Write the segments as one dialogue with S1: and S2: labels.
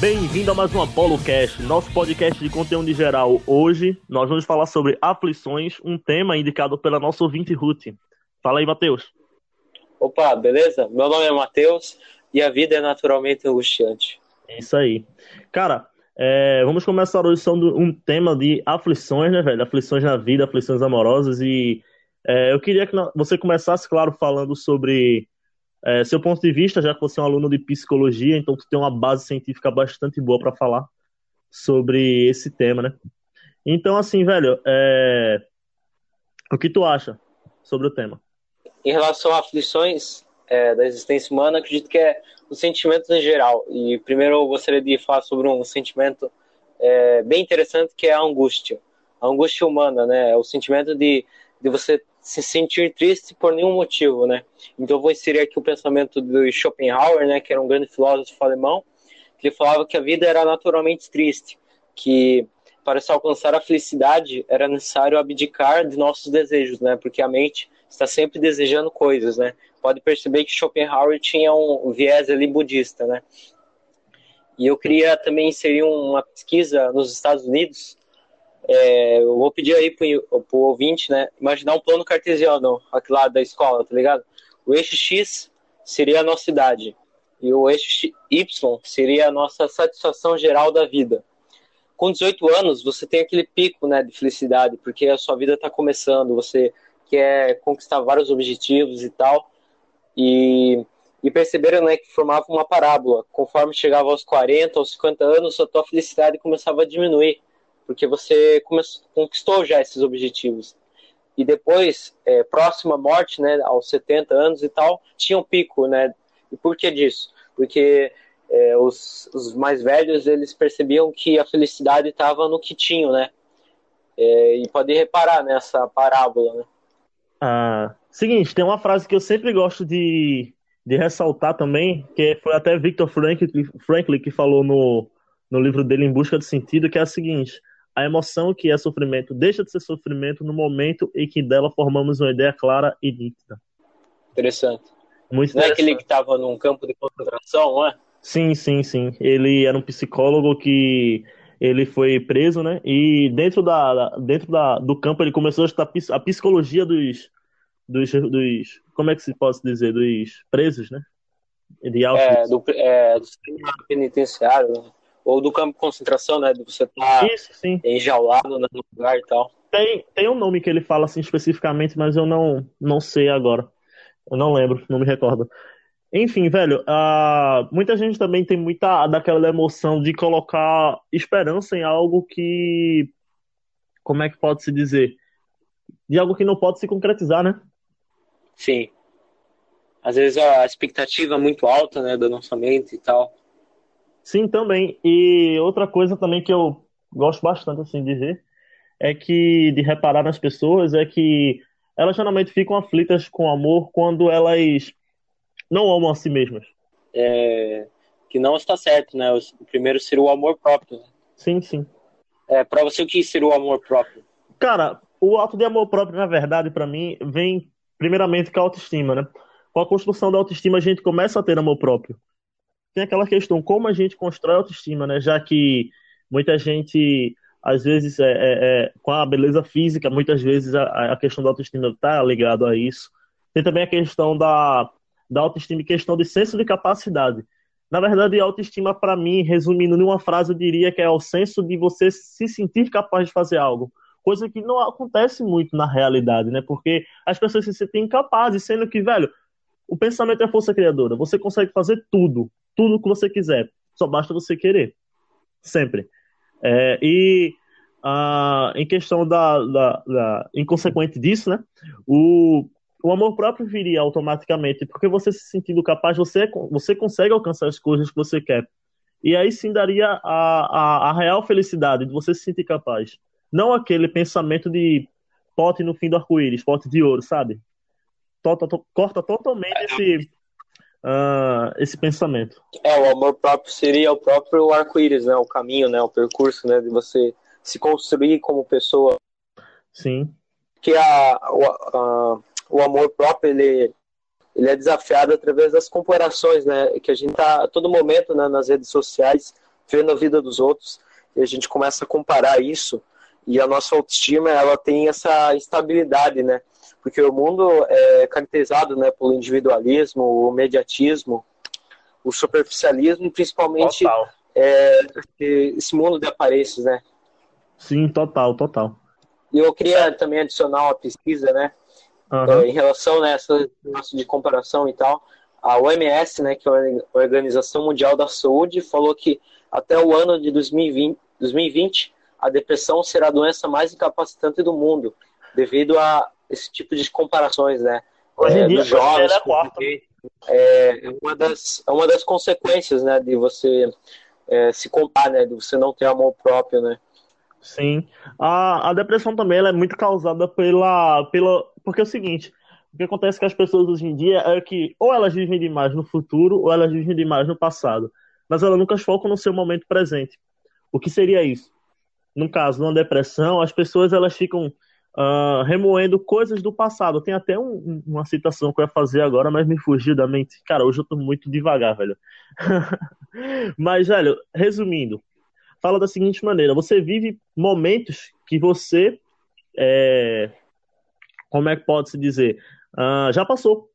S1: Bem-vindo a mais um Apollo Cast, nosso podcast de conteúdo em geral. Hoje nós vamos falar sobre aflições, um tema indicado pela nossa ouvinte Ruth. Fala aí, Matheus.
S2: Opa, beleza? Meu nome é Matheus e a vida é naturalmente angustiante.
S1: É isso aí. Cara, é, vamos começar hoje sobre um tema de aflições, né, velho? Aflições na vida, aflições amorosas e é, eu queria que você começasse, claro, falando sobre é, seu ponto de vista, já que você é um aluno de psicologia, então tu tem uma base científica bastante boa para falar sobre esse tema, né? Então, assim, velho, é... o que tu acha sobre o tema?
S2: Em relação a aflições é, da existência humana, acredito que é os sentimentos em geral. E primeiro eu gostaria de falar sobre um sentimento é, bem interessante que é a angústia. A angústia humana, né? É o sentimento de, de você se sentir triste por nenhum motivo, né? Então vou inserir aqui o pensamento do Schopenhauer, né, que era um grande filósofo alemão, que ele falava que a vida era naturalmente triste, que para se alcançar a felicidade era necessário abdicar de nossos desejos, né? Porque a mente está sempre desejando coisas, né? Pode perceber que Schopenhauer tinha um viés ali budista, né? E eu queria também inserir uma pesquisa nos Estados Unidos é, eu vou pedir aí pro, pro ouvinte, né? Imaginar um plano cartesiano aqui lá da escola, tá ligado? O eixo X seria a nossa idade. E o eixo Y seria a nossa satisfação geral da vida. Com 18 anos, você tem aquele pico né, de felicidade, porque a sua vida está começando, você quer conquistar vários objetivos e tal. E, e perceberam né, que formava uma parábola. Conforme chegava aos 40, aos 50 anos, a tua felicidade começava a diminuir porque você começou, conquistou já esses objetivos. E depois, é, próxima à morte, né, aos 70 anos e tal, tinha um pico, né? E por que disso? Porque é, os, os, mais velhos, eles percebiam que a felicidade estava no que tinham, né? É, e pode reparar nessa parábola, né?
S1: Ah, seguinte, tem uma frase que eu sempre gosto de, de ressaltar também, que foi até Victor Franklin, Franklin que falou no, no livro dele Em Busca do Sentido, que é a seguinte: a emoção que é sofrimento deixa de ser sofrimento no momento em que dela formamos uma ideia clara e nítida.
S2: Interessante. Muito não é aquele que estava num campo de concentração, não é?
S1: Sim, sim, sim. Ele era um psicólogo que ele foi preso, né? E dentro da dentro da, do campo ele começou a estudar a psicologia dos, dos, dos como é que se pode dizer dos presos, né?
S2: De É, do, é, do penitenciário. Né? ou do campo de concentração, né? De você estar tá enjaulado no lugar e tal.
S1: Tem, tem um nome que ele fala assim especificamente, mas eu não, não sei agora. Eu não lembro, não me recordo. Enfim, velho, uh, muita gente também tem muita daquela emoção de colocar esperança em algo que. Como é que pode se dizer? De algo que não pode se concretizar, né?
S2: Sim. Às vezes a expectativa é muito alta, né, do nossa mente e tal.
S1: Sim, também. E outra coisa também que eu gosto bastante assim de ver é que de reparar nas pessoas é que elas geralmente ficam aflitas com amor quando elas não amam a si mesmas.
S2: É, que não está certo, né? O primeiro seria o amor próprio. Né?
S1: Sim, sim.
S2: É, para você o que seria o amor próprio?
S1: Cara, o ato de amor próprio, na verdade, para mim, vem primeiramente com a autoestima, né? Com a construção da autoestima, a gente começa a ter amor próprio tem aquela questão, como a gente constrói autoestima, né? Já que muita gente, às vezes, é, é, é com a beleza física, muitas vezes a, a questão da autoestima está ligado a isso. Tem também a questão da, da autoestima questão de senso de capacidade. Na verdade, autoestima, para mim, resumindo em uma frase, eu diria que é o senso de você se sentir capaz de fazer algo. Coisa que não acontece muito na realidade, né? Porque as pessoas se sentem incapazes, sendo que, velho, o pensamento é força criadora. Você consegue fazer tudo tudo o que você quiser. Só basta você querer. Sempre. É, e ah, em questão da, da, da, Em consequente disso, né? O, o amor próprio viria automaticamente, porque você se sentindo capaz, você, você consegue alcançar as coisas que você quer. E aí sim daria a, a, a real felicidade de você se sentir capaz. Não aquele pensamento de pote no fim do arco-íris, pote de ouro, sabe? Corta totalmente esse, uh, esse pensamento.
S2: É, o amor próprio seria o próprio arco-íris, né? O caminho, né? O percurso, né? De você se construir como pessoa.
S1: Sim.
S2: Que a, o, a, o amor próprio, ele, ele é desafiado através das comparações, né? Que a gente tá a todo momento né, nas redes sociais vendo a vida dos outros e a gente começa a comparar isso e a nossa autoestima ela tem essa instabilidade, né? Porque o mundo é caracterizado, né, pelo individualismo, o mediatismo, o superficialismo, principalmente é, esse mundo de aparências, né?
S1: Sim, total, total.
S2: E eu queria também adicionar uma pesquisa, né? Uhum. em relação né, a essa de comparação e tal, a OMS, né, que é a Organização Mundial da Saúde, falou que até o ano de 2020, 2020 a depressão será a doença mais incapacitante do mundo, devido a esse tipo de comparações, né?
S1: Hoje em é, dia, jovens,
S2: é, é, é uma das, é uma das consequências, né, de você é, se comparar, né, de você não ter amor próprio, né?
S1: Sim. A, a depressão também ela é muito causada pela, pela. Porque é o seguinte: o que acontece com as pessoas hoje em dia é que ou elas vivem demais no futuro ou elas vivem demais no passado. Mas elas nunca focam no seu momento presente. O que seria isso? No caso, numa depressão, as pessoas elas ficam uh, remoendo coisas do passado. Tem até um, uma citação que eu ia fazer agora, mas me fugiu da mente. Cara, hoje eu tô muito devagar, velho. mas, velho, resumindo, fala da seguinte maneira: você vive momentos que você. É, como é que pode se dizer? Uh, já passou.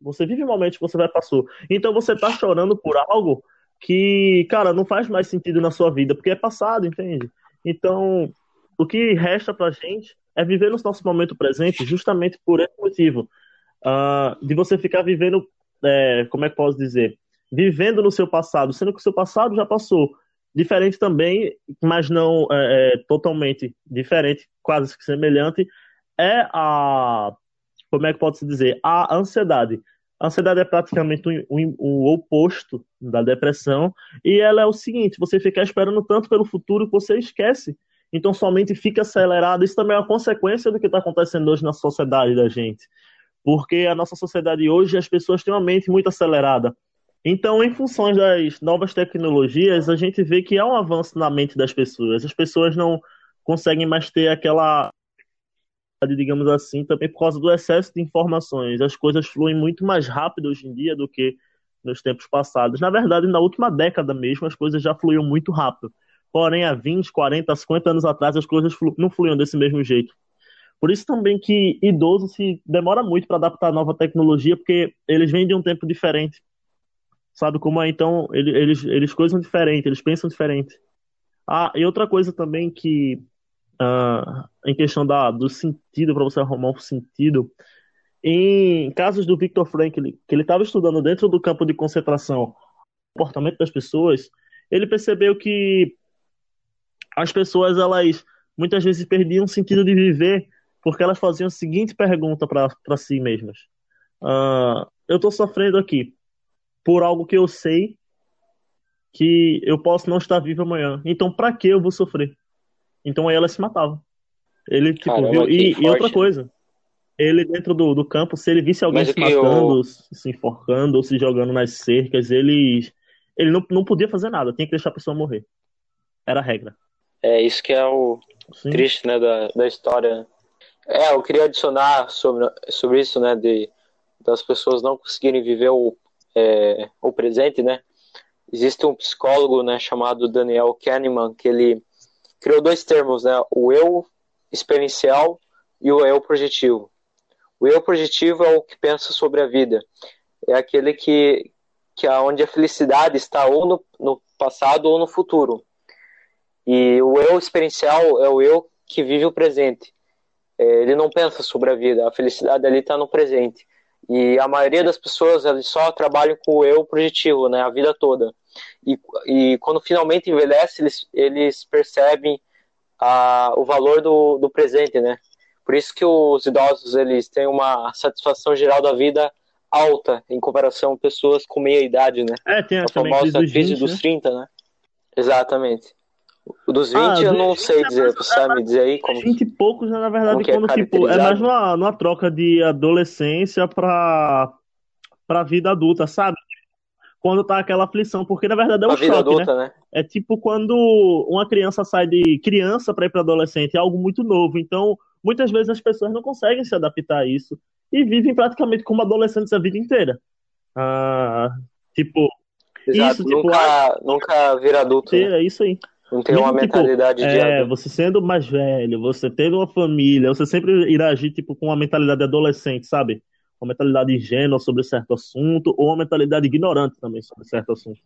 S1: Você vive momentos que você vai passou. Então você tá chorando por algo que, cara, não faz mais sentido na sua vida, porque é passado, entende? Então, o que resta pra gente é viver no nosso momento presente justamente por esse motivo. Uh, de você ficar vivendo, é, como é que posso dizer? Vivendo no seu passado, sendo que o seu passado já passou. Diferente também, mas não é, é, totalmente diferente, quase que semelhante, é a. Como é que pode se dizer? A ansiedade. A ansiedade é praticamente o, o, o, oposto da depressão, e ela é o seguinte: você fica esperando tanto pelo futuro que você esquece. Então, somente fica acelerado. Isso também é uma consequência do que está acontecendo hoje na sociedade da gente. Porque a nossa sociedade hoje, as pessoas têm uma mente muito acelerada. Então, em função das novas tecnologias, a gente vê que há um avanço na mente das pessoas. As pessoas não conseguem mais ter aquela, digamos assim, também por causa do excesso de informações. As coisas fluem muito mais rápido hoje em dia do que nos tempos passados. Na verdade, na última década mesmo, as coisas já fluíam muito rápido. Porém, há 20, 40, 50 anos atrás, as coisas não fluíam desse mesmo jeito. Por isso também que idoso se demora muito para adaptar a nova tecnologia, porque eles vêm de um tempo diferente Sabe como é? Então, eles, eles coisam diferente, eles pensam diferente. Ah, e outra coisa também que, uh, em questão da, do sentido, para você arrumar um sentido, em casos do Victor Frankl, que ele estava estudando dentro do campo de concentração o comportamento das pessoas, ele percebeu que as pessoas, elas muitas vezes perdiam o sentido de viver porque elas faziam a seguinte pergunta para si mesmas: uh, Eu estou sofrendo aqui, por algo que eu sei que eu posso não estar vivo amanhã. Então, para que eu vou sofrer? Então aí ela se matava. Ele, tipo, Caramba, viu. E, e, outra coisa, ele dentro do, do campo, se ele visse alguém Mas se matando, eu... se enforcando ou se jogando nas cercas, ele, ele não, não podia fazer nada, tinha que deixar a pessoa morrer. Era a regra.
S2: É, isso que é o Sim. triste, né, da, da história. É, eu queria adicionar sobre, sobre isso, né, de das pessoas não conseguirem viver o é, o presente, né? Existe um psicólogo, né, chamado Daniel Kahneman, que ele criou dois termos, né? O eu experiencial e o eu projetivo. O eu projetivo é o que pensa sobre a vida. É aquele que que é onde a felicidade está ou no, no passado ou no futuro. E o eu experiencial é o eu que vive o presente. É, ele não pensa sobre a vida. A felicidade ali está no presente. E a maioria das pessoas eles só trabalham com o eu projetivo, né, a vida toda. E, e quando finalmente envelhece, eles, eles percebem a, o valor do, do presente, né? Por isso que os idosos eles têm uma satisfação geral da vida alta em comparação a pessoas com meia idade, né?
S1: É, tem a,
S2: a famosa crise dos, dos 30, né? Exatamente. Dos 20 ah, eu não sei dizer, você sabe me dizer aí como.
S1: 20 e poucos, na verdade, é quando é tipo, é mais uma, uma troca de adolescência pra, pra vida adulta, sabe? Quando tá aquela aflição, porque na verdade é um choque, adulta, né? né? É tipo quando uma criança sai de criança para ir para adolescente, é algo muito novo. Então, muitas vezes as pessoas não conseguem se adaptar a isso e vivem praticamente como adolescentes a vida inteira. Ah, tipo,
S2: Exato, isso, tipo, nunca, nunca vir adulto.
S1: Né? É isso aí.
S2: Não tem Mesmo, uma tipo, mentalidade tipo, de
S1: é, você sendo mais velho, você tendo uma família, você sempre irá agir tipo com uma mentalidade adolescente, sabe? Uma mentalidade ingênua sobre certo assunto ou uma mentalidade ignorante também sobre certo assunto.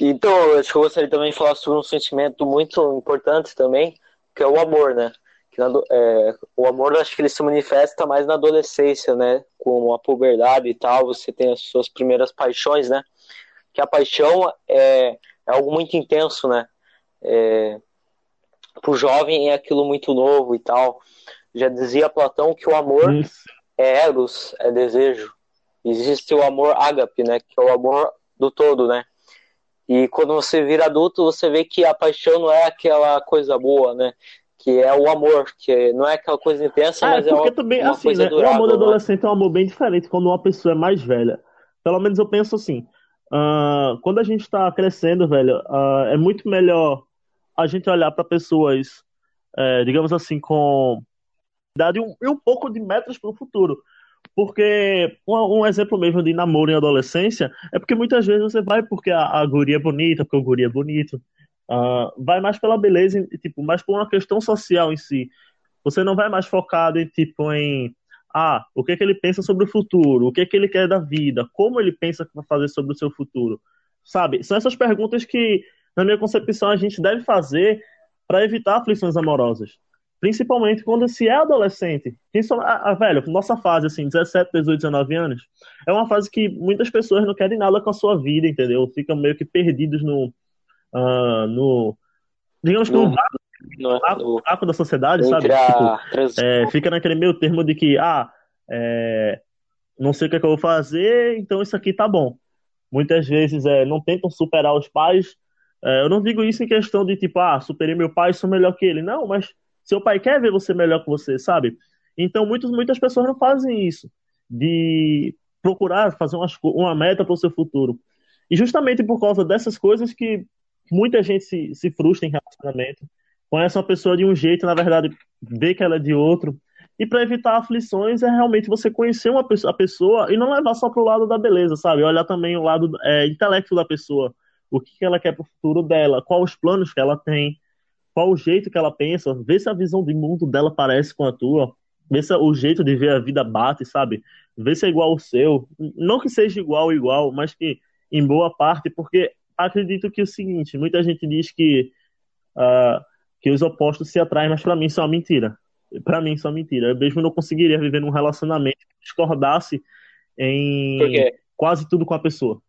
S2: Então, acho que eu gostaria também de falar sobre um sentimento muito importante também, que é o amor, né? Que na, é, o amor, acho que ele se manifesta mais na adolescência, né? Com a puberdade e tal, você tem as suas primeiras paixões, né? Que a paixão é, é algo muito intenso, né? É, pro jovem é aquilo muito novo e tal. Já dizia Platão que o amor Isso. é eros, é desejo. Existe o amor ágape, né? Que é o amor do todo, né? E quando você vira adulto, você vê que a paixão não é aquela coisa boa, né? Que é o amor, que não é aquela coisa intensa,
S1: é,
S2: mas é
S1: uma, também, uma assim, coisa né? durável, O amor do né? adolescente é um amor bem diferente quando uma pessoa é mais velha. Pelo menos eu penso assim. Uh, quando a gente está crescendo, velho, uh, é muito melhor a gente olhar para pessoas, é, digamos assim, com idade e um, um pouco de metas para o futuro. Porque um, um, exemplo mesmo de namoro em adolescência é porque muitas vezes você vai porque a, a guria é bonita, porque o guria é bonito. Uh, vai mais pela beleza, tipo, mais por uma questão social em si. Você não vai mais focado em, tipo, em ah, o que, é que ele pensa sobre o futuro, o que, é que ele quer da vida, como ele pensa que vai fazer sobre o seu futuro. Sabe? São essas perguntas que, na minha concepção, a gente deve fazer para evitar aflições amorosas. Principalmente quando se é adolescente. A, a, velho, nossa fase, assim, 17, 18, 19 anos, é uma fase que muitas pessoas não querem nada com a sua vida, entendeu? Ficam meio que perdidos no. Uh, no digamos que no, no, no vácuo da sociedade, sabe? Tipo, é, fica naquele meio termo de que, ah, é, não sei o que, é que eu vou fazer, então isso aqui tá bom. Muitas vezes é, não tentam superar os pais. É, eu não digo isso em questão de tipo, ah, superei meu pai, sou melhor que ele. Não, mas seu pai quer ver você melhor que você, sabe? Então, muitos, muitas pessoas não fazem isso, de procurar fazer uma, uma meta para o seu futuro. E justamente por causa dessas coisas que muita gente se, se frustra em relacionamento, conhece uma pessoa de um jeito, na verdade, vê que ela é de outro. E para evitar aflições é realmente você conhecer uma pessoa, a pessoa e não levar só para o lado da beleza, sabe? Olhar também o lado é, intelecto da pessoa, o que ela quer para o futuro dela, quais os planos que ela tem, qual o jeito que ela pensa, vê se a visão de mundo dela parece com a tua, vê se o jeito de ver a vida bate, sabe? Vê se é igual ao seu. Não que seja igual, igual, mas que em boa parte, porque acredito que é o seguinte, muita gente diz que, uh, que os opostos se atraem, mas para mim isso é uma mentira. Para mim isso é uma mentira. Eu mesmo não conseguiria viver num relacionamento que discordasse em quase tudo com a pessoa.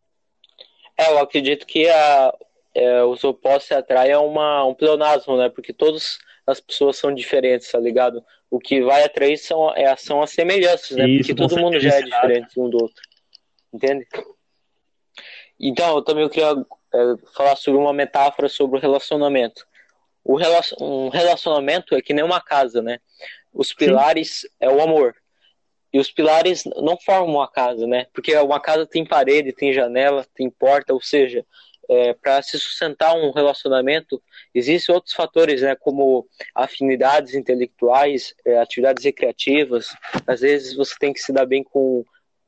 S2: É, eu acredito que a, é, os opostos se atraem é uma, um pleonasmo, né? Porque todas as pessoas são diferentes, tá ligado? O que vai atrair são, é, são as semelhanças, né? Isso, Porque todo mundo já é diferente um do outro. Entende? Então, eu também queria é, falar sobre uma metáfora sobre o relacionamento. O relacion, um relacionamento é que nem uma casa, né? Os pilares Sim. é o amor. E os pilares não formam uma casa, né? Porque uma casa tem parede, tem janela, tem porta, ou seja, é, para se sustentar um relacionamento, existem outros fatores, né, como afinidades intelectuais, é, atividades recreativas. Às vezes você tem que se dar bem com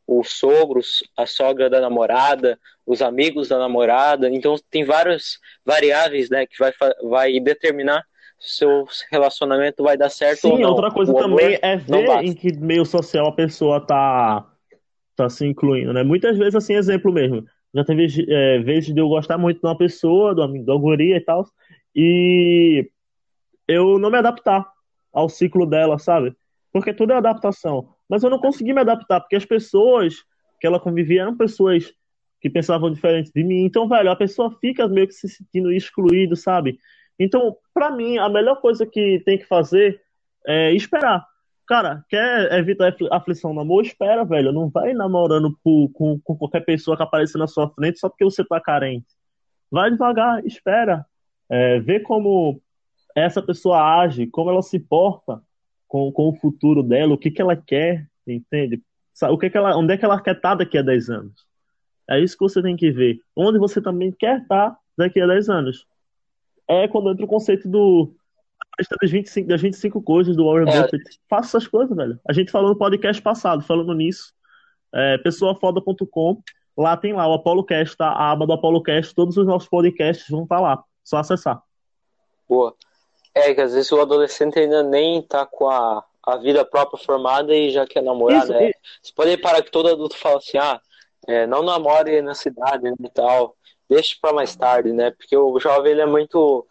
S2: os sogros, a sogra da namorada, os amigos da namorada. Então tem várias variáveis, né, que vai, vai determinar se o relacionamento vai dar certo Sim, ou não.
S1: outra coisa também é ver em que meio social a pessoa tá tá se incluindo, né? Muitas vezes assim, exemplo mesmo. Já teve é, vezes de eu gostar muito de uma pessoa, do amigo guria e tal, e eu não me adaptar ao ciclo dela, sabe? Porque tudo é adaptação. Mas eu não consegui me adaptar, porque as pessoas que ela convivia eram pessoas que pensavam diferente de mim. Então, velho, a pessoa fica meio que se sentindo excluído, sabe? Então, para mim, a melhor coisa que tem que fazer é esperar. Cara, quer evitar aflição no amor? Espera, velho. Não vai namorando por, com, com qualquer pessoa que apareça na sua frente só porque você tá carente. Vai devagar, espera. É, vê como essa pessoa age, como ela se porta com, com o futuro dela, o que, que ela quer, entende? O que, que ela, onde é que ela quer estar daqui a 10 anos? É isso que você tem que ver. Onde você também quer estar daqui a 10 anos. É quando entra o conceito do das 25, das 25 coisas do Warren é. Buffett. Faça essas coisas, velho. A gente falou no podcast passado, falando nisso. É, pessoafoda.com. Lá tem lá o ApoloCast, tá? A aba do ApoloCast, todos os nossos podcasts vão estar tá lá. Só acessar.
S2: Boa. É que às vezes o adolescente ainda nem tá com a, a vida própria formada e já quer namorar, Isso, né? E... Você pode reparar que todo adulto fala assim, ah, é, não namore na cidade né, e tal, deixe para mais tarde, né? Porque o jovem ele é muito,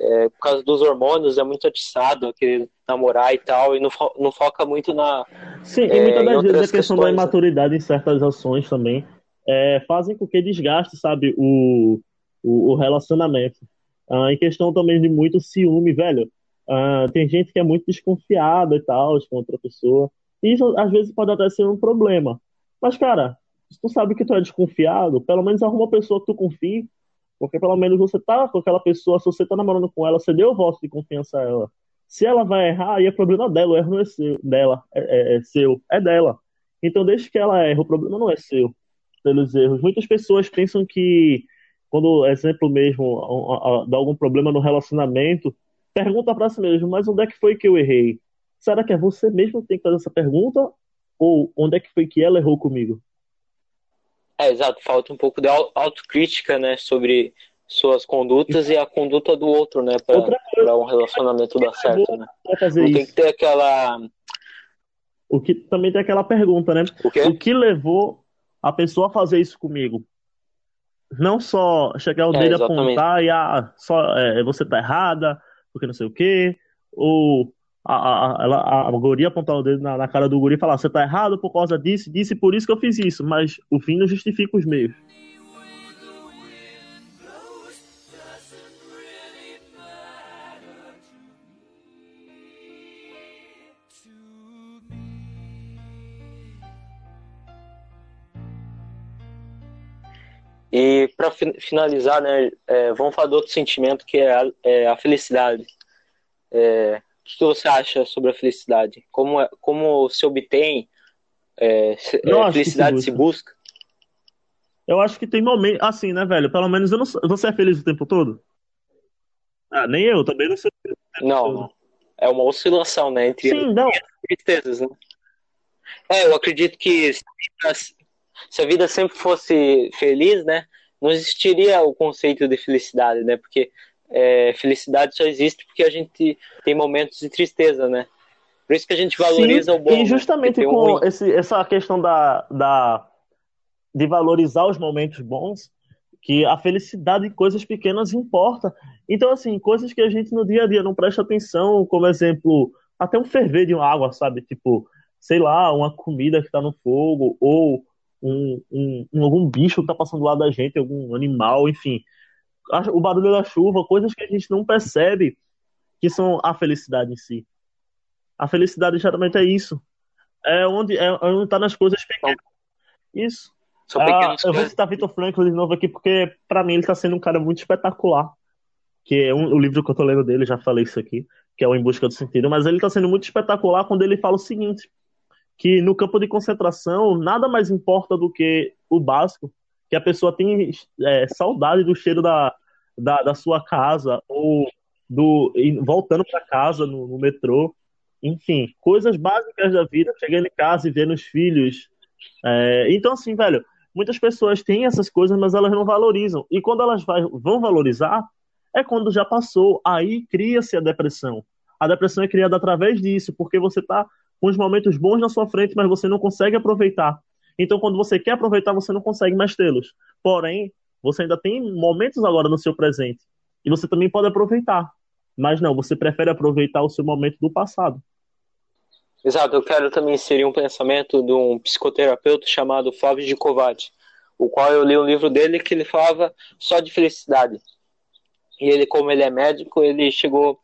S2: é, por causa dos hormônios, é muito atiçado a querer namorar e tal, e não, fo não foca muito na.
S1: Sim, e muitas é, das vezes a questão da né? imaturidade em certas ações também é, fazem com que desgaste, sabe, o, o, o relacionamento. Ah, em questão também de muito ciúme, velho. Ah, tem gente que é muito desconfiada e tal com outra pessoa. E isso às vezes pode até ser um problema. Mas, cara, se tu sabe que tu é desconfiado, pelo menos arruma uma pessoa que tu confie, porque pelo menos você tá com aquela pessoa, se você tá namorando com ela, você deu o voto de confiança a ela. Se ela vai errar, aí é problema dela, o erro não é seu, dela, é, é, é seu, é dela. Então deixa que ela erre, o problema não é seu, pelos erros. Muitas pessoas pensam que, quando, exemplo mesmo, dá algum problema no relacionamento, pergunta para si mesmo, mas onde é que foi que eu errei? Será que é você mesmo que tem que fazer essa pergunta? Ou onde é que foi que ela errou comigo?
S2: É, exato. Falta um pouco de autocrítica, né, sobre suas condutas e a conduta do outro, né, para um relacionamento dar certo, né? Não tem que ter aquela...
S1: O que também tem aquela pergunta, né?
S2: O,
S1: o que levou a pessoa a fazer isso comigo? Não só chegar o é, dedo apontar e ah, só é, você tá errada, porque não sei o quê, ou a, a, ela, a guria apontar o dedo na, na, cara do guri e falar: você tá errado por causa disso, disse por isso que eu fiz isso. Mas o fim não justifica os meios.
S2: E para finalizar, né, é, vamos falar do outro sentimento que é a, é a felicidade. É, que, que você acha sobre a felicidade? Como, é, como se obtém? É, se, é, felicidade se, se busca?
S1: Eu acho que tem momentos. Assim, né, velho? Pelo menos eu não Você é feliz o tempo todo? Ah, nem eu, também não sou feliz.
S2: Não, é uma oscilação, né? Entre
S1: Sim, não.
S2: tristezas, né? É, eu acredito que se a vida sempre fosse feliz, né? Não existiria o conceito de felicidade, né? Porque é, felicidade só existe porque a gente tem momentos de tristeza, né? Por isso que a gente valoriza
S1: Sim,
S2: o bom.
S1: E né? justamente né? com esse, essa questão da, da, de valorizar os momentos bons, que a felicidade em coisas pequenas importa. Então, assim, coisas que a gente no dia a dia não presta atenção, como exemplo, até um ferver de uma água, sabe? Tipo, sei lá, uma comida que tá no fogo, ou um, um, um algum bicho que tá passando do lado da gente, algum animal, enfim o barulho da chuva, coisas que a gente não percebe que são a felicidade em si. A felicidade geralmente é isso. É onde é, é onde tá nas coisas pequenas. Isso. Ah, eu vou citar Victor Frankl de novo aqui porque para mim ele tá sendo um cara muito espetacular. Que é um, o livro que eu tô lendo dele, já falei isso aqui, que é o Em Busca do Sentido, mas ele tá sendo muito espetacular quando ele fala o seguinte, que no campo de concentração nada mais importa do que o básico, a pessoa tem é, saudade do cheiro da, da, da, sua casa ou do voltando para casa no, no, metrô, enfim, coisas básicas da vida, chegando em casa e vendo os filhos. É, então, assim, velho, muitas pessoas têm essas coisas, mas elas não valorizam. E quando elas vai, vão valorizar, é quando já passou. Aí cria-se a depressão. A depressão é criada através disso, porque você está com os momentos bons na sua frente, mas você não consegue aproveitar. Então, quando você quer aproveitar, você não consegue mais tê-los. Porém, você ainda tem momentos agora no seu presente. E você também pode aproveitar. Mas não, você prefere aproveitar o seu momento do passado.
S2: Exato, eu quero também inserir um pensamento de um psicoterapeuta chamado Flávio de Covati, o qual eu li um livro dele que ele falava só de felicidade. E ele, como ele é médico, ele chegou a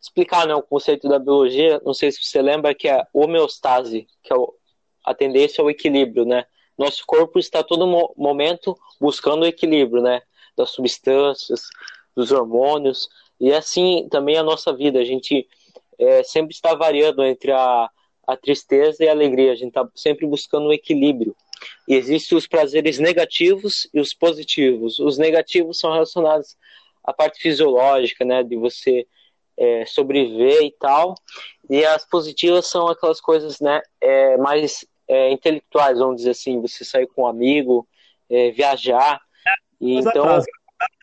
S2: explicar né, o conceito da biologia, não sei se você lembra, que é homeostase, que é o, a tendência ao equilíbrio, né? Nosso corpo está todo momento buscando o equilíbrio, né? Das substâncias, dos hormônios, e assim também a nossa vida. A gente é, sempre está variando entre a, a tristeza e a alegria, a gente está sempre buscando um equilíbrio. E existem os prazeres negativos e os positivos. Os negativos são relacionados à parte fisiológica, né, de você é, sobreviver e tal. E as positivas são aquelas coisas, né, é, mais é, intelectuais, vamos dizer assim, você sair com um amigo, é, viajar. E, então,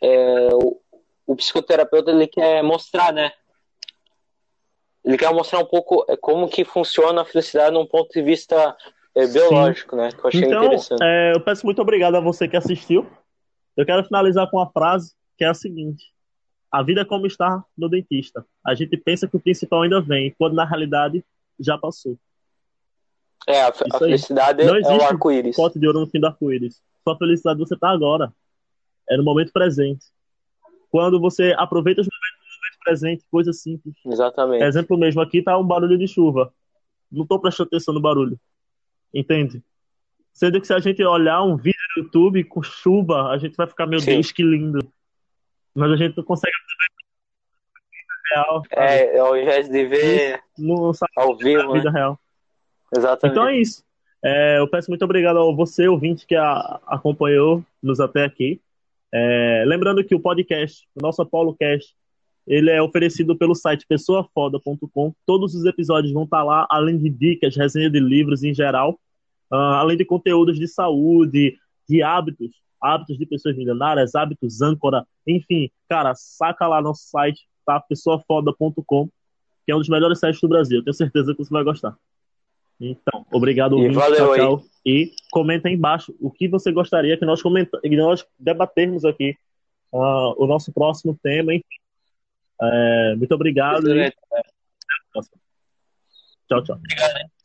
S2: é, o, o psicoterapeuta ele quer mostrar, né, ele quer mostrar um pouco é, como que funciona a felicidade num ponto de vista é, biológico, Sim. né? Que eu achei
S1: então,
S2: interessante.
S1: É, eu peço muito obrigado a você que assistiu. Eu quero finalizar com uma frase que é a seguinte: A vida é como estar no dentista. A gente pensa que o principal ainda vem, quando na realidade já passou.
S2: É, a, a felicidade Não é o arco-íris.
S1: pote de ouro no fim do arco-íris. Sua felicidade você está agora. É no momento presente. Quando você aproveita os momentos presente, coisa simples.
S2: Exatamente.
S1: Exemplo mesmo, aqui tá um barulho de chuva. Não tô prestando atenção no barulho. Entende? Sendo que se a gente olhar um vídeo no YouTube com chuva, a gente vai ficar, meu Sim. Deus, que lindo. Mas a gente não consegue
S2: real. É, ao invés de ver ao vivo.
S1: vida
S2: né?
S1: real.
S2: Exatamente.
S1: Então é isso. É, eu peço muito obrigado a você, ouvinte, que a, acompanhou nos até aqui. É, lembrando que o podcast, o nosso Apollo Cast, ele é oferecido pelo site pessoafoda.com. Todos os episódios vão estar lá, além de dicas, resenha de livros em geral, uh, além de conteúdos de saúde, de hábitos, hábitos de pessoas milionárias, hábitos âncora, enfim, cara, saca lá nosso site, tá? pessoafoda.com, que é um dos melhores sites do Brasil. tenho certeza que você vai gostar. Então, obrigado,
S2: ouvinte, valeu, tchau, tchau.
S1: E comenta aí embaixo o que você gostaria que nós, comenta que nós debatermos aqui uh, o nosso próximo tema, enfim. É, muito obrigado. E... Tchau, tchau. Obrigado.